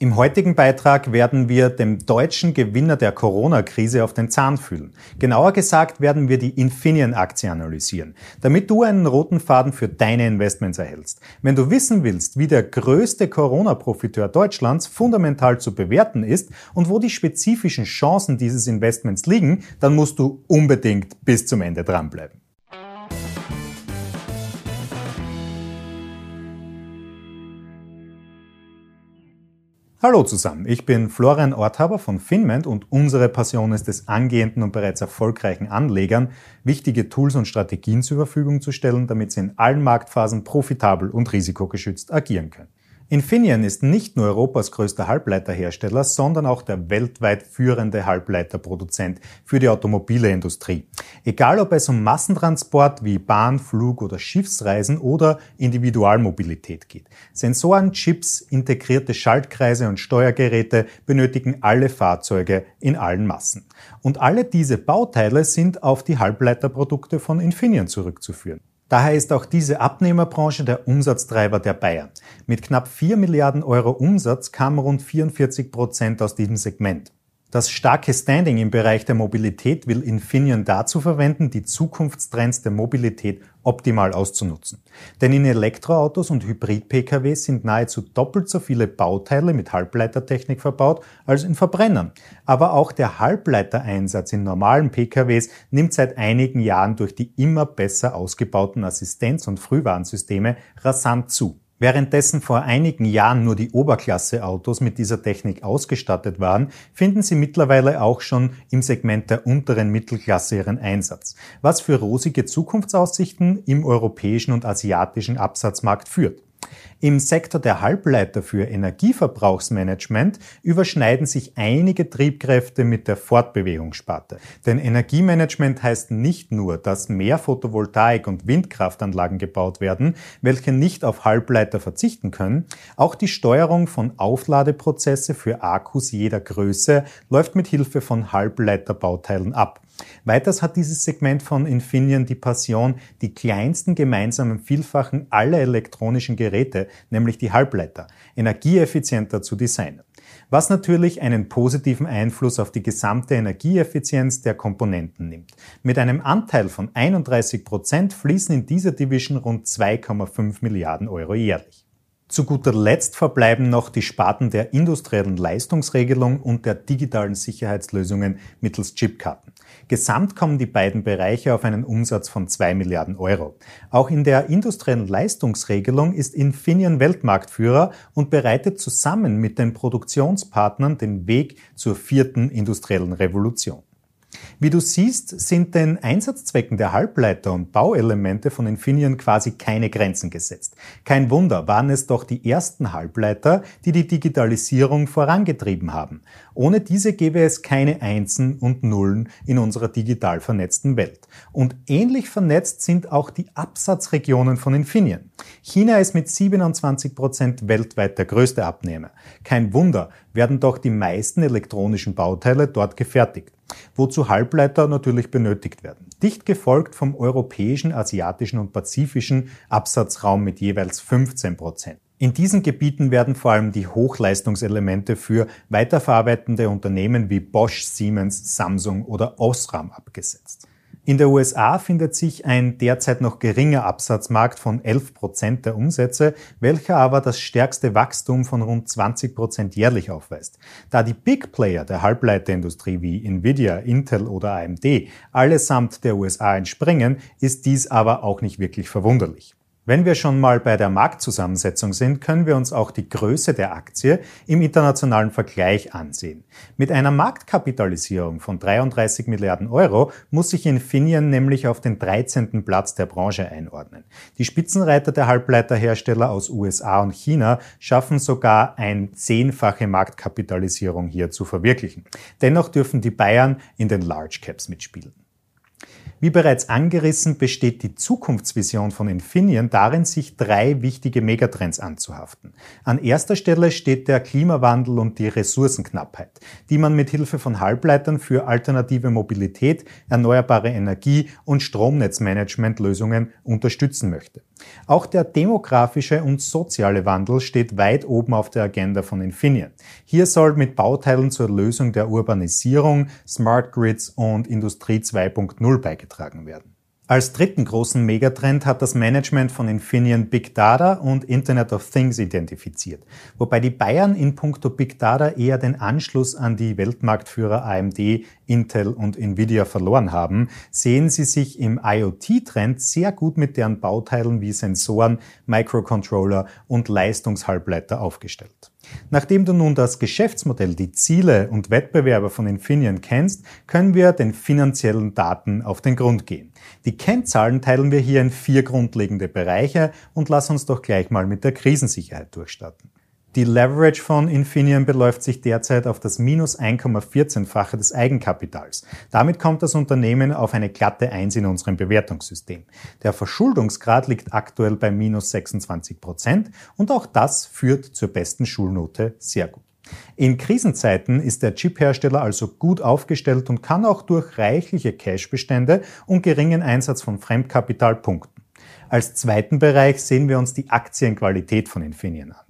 Im heutigen Beitrag werden wir dem deutschen Gewinner der Corona-Krise auf den Zahn fühlen. Genauer gesagt werden wir die Infineon-Aktie analysieren, damit du einen roten Faden für deine Investments erhältst. Wenn du wissen willst, wie der größte Corona-Profiteur Deutschlands fundamental zu bewerten ist und wo die spezifischen Chancen dieses Investments liegen, dann musst du unbedingt bis zum Ende dranbleiben. Hallo zusammen, ich bin Florian Orthaber von Finment und unsere Passion ist es, angehenden und bereits erfolgreichen Anlegern wichtige Tools und Strategien zur Verfügung zu stellen, damit sie in allen Marktphasen profitabel und risikogeschützt agieren können. Infineon ist nicht nur Europas größter Halbleiterhersteller, sondern auch der weltweit führende Halbleiterproduzent für die automobile Industrie. Egal ob es um Massentransport wie Bahn, Flug oder Schiffsreisen oder Individualmobilität geht. Sensoren, Chips, integrierte Schaltkreise und Steuergeräte benötigen alle Fahrzeuge in allen Massen. Und alle diese Bauteile sind auf die Halbleiterprodukte von Infineon zurückzuführen. Daher ist auch diese Abnehmerbranche der Umsatztreiber der Bayern. Mit knapp 4 Milliarden Euro Umsatz kamen rund 44 Prozent aus diesem Segment. Das starke Standing im Bereich der Mobilität will Infineon dazu verwenden, die Zukunftstrends der Mobilität optimal auszunutzen. Denn in Elektroautos und Hybrid-Pkw sind nahezu doppelt so viele Bauteile mit Halbleitertechnik verbaut als in Verbrennern. Aber auch der Halbleitereinsatz in normalen Pkws nimmt seit einigen Jahren durch die immer besser ausgebauten Assistenz- und Frühwarnsysteme rasant zu. Währenddessen vor einigen Jahren nur die Oberklasse-Autos mit dieser Technik ausgestattet waren, finden sie mittlerweile auch schon im Segment der unteren Mittelklasse ihren Einsatz, was für rosige Zukunftsaussichten im europäischen und asiatischen Absatzmarkt führt. Im Sektor der Halbleiter für Energieverbrauchsmanagement überschneiden sich einige Triebkräfte mit der Fortbewegungssparte. Denn Energiemanagement heißt nicht nur, dass mehr Photovoltaik- und Windkraftanlagen gebaut werden, welche nicht auf Halbleiter verzichten können. Auch die Steuerung von Aufladeprozesse für Akkus jeder Größe läuft mit Hilfe von Halbleiterbauteilen ab. Weiters hat dieses Segment von Infineon die Passion, die kleinsten gemeinsamen Vielfachen aller elektronischen Geräte, nämlich die Halbleiter, energieeffizienter zu designen. Was natürlich einen positiven Einfluss auf die gesamte Energieeffizienz der Komponenten nimmt. Mit einem Anteil von 31 Prozent fließen in dieser Division rund 2,5 Milliarden Euro jährlich. Zu guter Letzt verbleiben noch die Sparten der industriellen Leistungsregelung und der digitalen Sicherheitslösungen mittels Chipkarten. Gesamt kommen die beiden Bereiche auf einen Umsatz von zwei Milliarden Euro. Auch in der industriellen Leistungsregelung ist Infineon Weltmarktführer und bereitet zusammen mit den Produktionspartnern den Weg zur vierten industriellen Revolution. Wie du siehst, sind den Einsatzzwecken der Halbleiter und Bauelemente von Infineon quasi keine Grenzen gesetzt. Kein Wunder, waren es doch die ersten Halbleiter, die die Digitalisierung vorangetrieben haben. Ohne diese gäbe es keine Einsen und Nullen in unserer digital vernetzten Welt. Und ähnlich vernetzt sind auch die Absatzregionen von Infineon. China ist mit 27 Prozent weltweit der größte Abnehmer. Kein Wunder, werden doch die meisten elektronischen Bauteile dort gefertigt wozu Halbleiter natürlich benötigt werden. Dicht gefolgt vom europäischen, asiatischen und pazifischen Absatzraum mit jeweils 15 Prozent. In diesen Gebieten werden vor allem die Hochleistungselemente für weiterverarbeitende Unternehmen wie Bosch, Siemens, Samsung oder Osram abgesetzt. In der USA findet sich ein derzeit noch geringer Absatzmarkt von 11 Prozent der Umsätze, welcher aber das stärkste Wachstum von rund 20 Prozent jährlich aufweist. Da die Big Player der Halbleiterindustrie wie Nvidia, Intel oder AMD allesamt der USA entspringen, ist dies aber auch nicht wirklich verwunderlich. Wenn wir schon mal bei der Marktzusammensetzung sind, können wir uns auch die Größe der Aktie im internationalen Vergleich ansehen. Mit einer Marktkapitalisierung von 33 Milliarden Euro muss sich Infineon nämlich auf den 13. Platz der Branche einordnen. Die Spitzenreiter der Halbleiterhersteller aus USA und China schaffen sogar ein zehnfache Marktkapitalisierung hier zu verwirklichen. Dennoch dürfen die Bayern in den Large Caps mitspielen. Wie bereits angerissen, besteht die Zukunftsvision von Infineon darin, sich drei wichtige Megatrends anzuhaften. An erster Stelle steht der Klimawandel und die Ressourcenknappheit, die man mit Hilfe von Halbleitern für alternative Mobilität, erneuerbare Energie und Stromnetzmanagementlösungen unterstützen möchte. Auch der demografische und soziale Wandel steht weit oben auf der Agenda von Infineon. Hier soll mit Bauteilen zur Lösung der Urbanisierung, Smart Grids und Industrie 2.0 beigetragen werden. Als dritten großen Megatrend hat das Management von Infineon Big Data und Internet of Things identifiziert, wobei die Bayern in puncto Big Data eher den Anschluss an die Weltmarktführer AMD, Intel und Nvidia verloren haben, sehen sie sich im IoT-Trend sehr gut mit deren Bauteilen wie Sensoren, Microcontroller und Leistungshalbleiter aufgestellt. Nachdem du nun das Geschäftsmodell, die Ziele und Wettbewerber von Infineon kennst, können wir den finanziellen Daten auf den Grund gehen. Die Kennzahlen teilen wir hier in vier grundlegende Bereiche und lass uns doch gleich mal mit der Krisensicherheit durchstarten. Die Leverage von Infineon beläuft sich derzeit auf das minus 1,14-fache des Eigenkapitals. Damit kommt das Unternehmen auf eine glatte 1 in unserem Bewertungssystem. Der Verschuldungsgrad liegt aktuell bei minus 26 Prozent und auch das führt zur besten Schulnote sehr gut. In Krisenzeiten ist der Chiphersteller also gut aufgestellt und kann auch durch reichliche Cashbestände und geringen Einsatz von Fremdkapital punkten. Als zweiten Bereich sehen wir uns die Aktienqualität von Infineon an.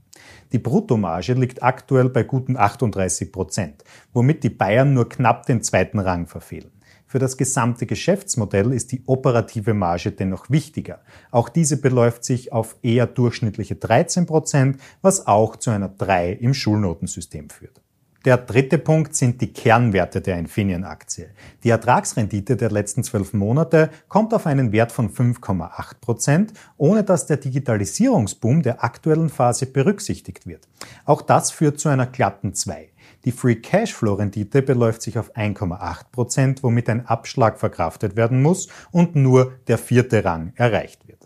Die Bruttomarge liegt aktuell bei guten 38 Prozent, womit die Bayern nur knapp den zweiten Rang verfehlen. Für das gesamte Geschäftsmodell ist die operative Marge dennoch wichtiger. Auch diese beläuft sich auf eher durchschnittliche 13 Prozent, was auch zu einer 3 im Schulnotensystem führt. Der dritte Punkt sind die Kernwerte der Infineon-Aktie. Die Ertragsrendite der letzten zwölf Monate kommt auf einen Wert von 5,8 Prozent, ohne dass der Digitalisierungsboom der aktuellen Phase berücksichtigt wird. Auch das führt zu einer glatten 2. Die Free Cashflow Rendite beläuft sich auf 1,8 Prozent, womit ein Abschlag verkraftet werden muss und nur der vierte Rang erreicht wird.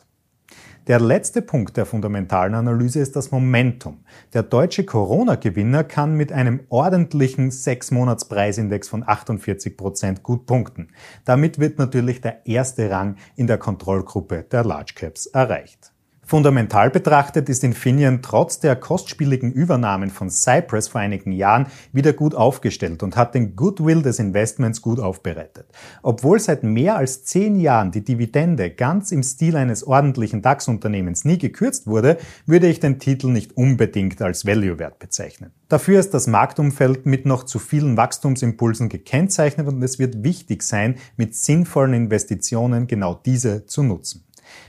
Der letzte Punkt der fundamentalen Analyse ist das Momentum. Der deutsche Corona-Gewinner kann mit einem ordentlichen 6-Monats-Preisindex von 48 Prozent gut punkten. Damit wird natürlich der erste Rang in der Kontrollgruppe der Large Caps erreicht. Fundamental betrachtet ist Infineon trotz der kostspieligen Übernahmen von Cypress vor einigen Jahren wieder gut aufgestellt und hat den Goodwill des Investments gut aufbereitet. Obwohl seit mehr als zehn Jahren die Dividende ganz im Stil eines ordentlichen DAX-Unternehmens nie gekürzt wurde, würde ich den Titel nicht unbedingt als Value-Wert bezeichnen. Dafür ist das Marktumfeld mit noch zu vielen Wachstumsimpulsen gekennzeichnet und es wird wichtig sein, mit sinnvollen Investitionen genau diese zu nutzen.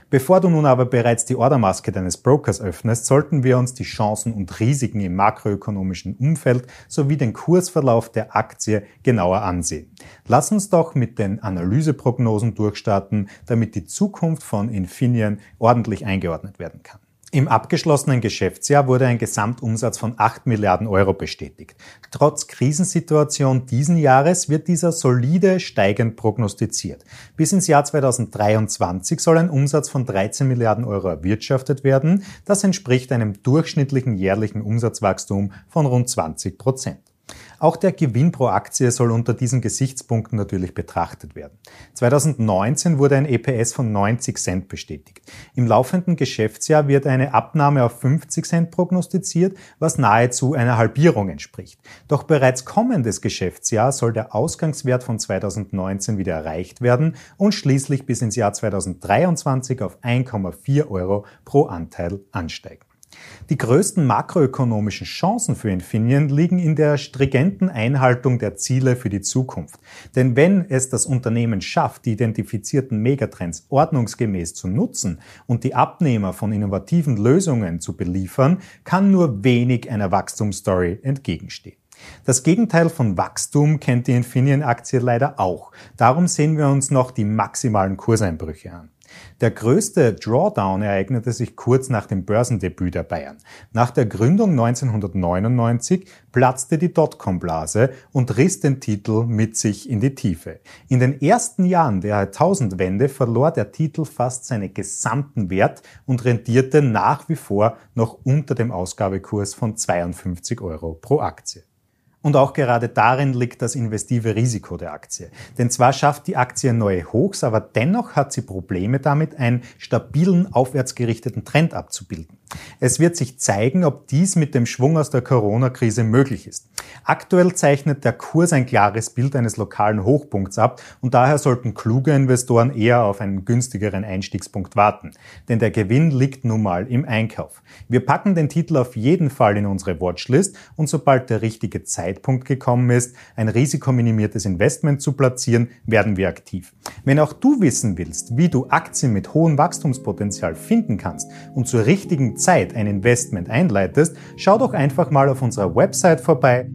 Bevor du nun aber bereits die Ordermaske deines Brokers öffnest, sollten wir uns die Chancen und Risiken im makroökonomischen Umfeld sowie den Kursverlauf der Aktie genauer ansehen. Lass uns doch mit den Analyseprognosen durchstarten, damit die Zukunft von Infineon ordentlich eingeordnet werden kann. Im abgeschlossenen Geschäftsjahr wurde ein Gesamtumsatz von 8 Milliarden Euro bestätigt. Trotz Krisensituation diesen Jahres wird dieser solide steigend prognostiziert. Bis ins Jahr 2023 soll ein Umsatz von 13 Milliarden Euro erwirtschaftet werden. Das entspricht einem durchschnittlichen jährlichen Umsatzwachstum von rund 20 Prozent. Auch der Gewinn pro Aktie soll unter diesen Gesichtspunkten natürlich betrachtet werden. 2019 wurde ein EPS von 90 Cent bestätigt. Im laufenden Geschäftsjahr wird eine Abnahme auf 50 Cent prognostiziert, was nahezu einer Halbierung entspricht. Doch bereits kommendes Geschäftsjahr soll der Ausgangswert von 2019 wieder erreicht werden und schließlich bis ins Jahr 2023 auf 1,4 Euro pro Anteil ansteigen. Die größten makroökonomischen Chancen für Infineon liegen in der stringenten Einhaltung der Ziele für die Zukunft. Denn wenn es das Unternehmen schafft, die identifizierten Megatrends ordnungsgemäß zu nutzen und die Abnehmer von innovativen Lösungen zu beliefern, kann nur wenig einer Wachstumsstory entgegenstehen. Das Gegenteil von Wachstum kennt die Infineon-Aktie leider auch. Darum sehen wir uns noch die maximalen Kurseinbrüche an. Der größte Drawdown ereignete sich kurz nach dem Börsendebüt der Bayern. Nach der Gründung 1999 platzte die Dotcom-Blase und riss den Titel mit sich in die Tiefe. In den ersten Jahren der Jahrtausendwende verlor der Titel fast seinen gesamten Wert und rentierte nach wie vor noch unter dem Ausgabekurs von 52 Euro pro Aktie. Und auch gerade darin liegt das investive Risiko der Aktie. Denn zwar schafft die Aktie neue Hochs, aber dennoch hat sie Probleme damit, einen stabilen aufwärtsgerichteten Trend abzubilden. Es wird sich zeigen, ob dies mit dem Schwung aus der Corona-Krise möglich ist. Aktuell zeichnet der Kurs ein klares Bild eines lokalen Hochpunkts ab und daher sollten kluge Investoren eher auf einen günstigeren Einstiegspunkt warten. Denn der Gewinn liegt nun mal im Einkauf. Wir packen den Titel auf jeden Fall in unsere Watchlist und sobald der richtige Zeitpunkt gekommen ist, ein risikominimiertes Investment zu platzieren, werden wir aktiv. Wenn auch du wissen willst, wie du Aktien mit hohem Wachstumspotenzial finden kannst und zur richtigen Zeit ein Investment einleitest, schau doch einfach mal auf unserer Website vorbei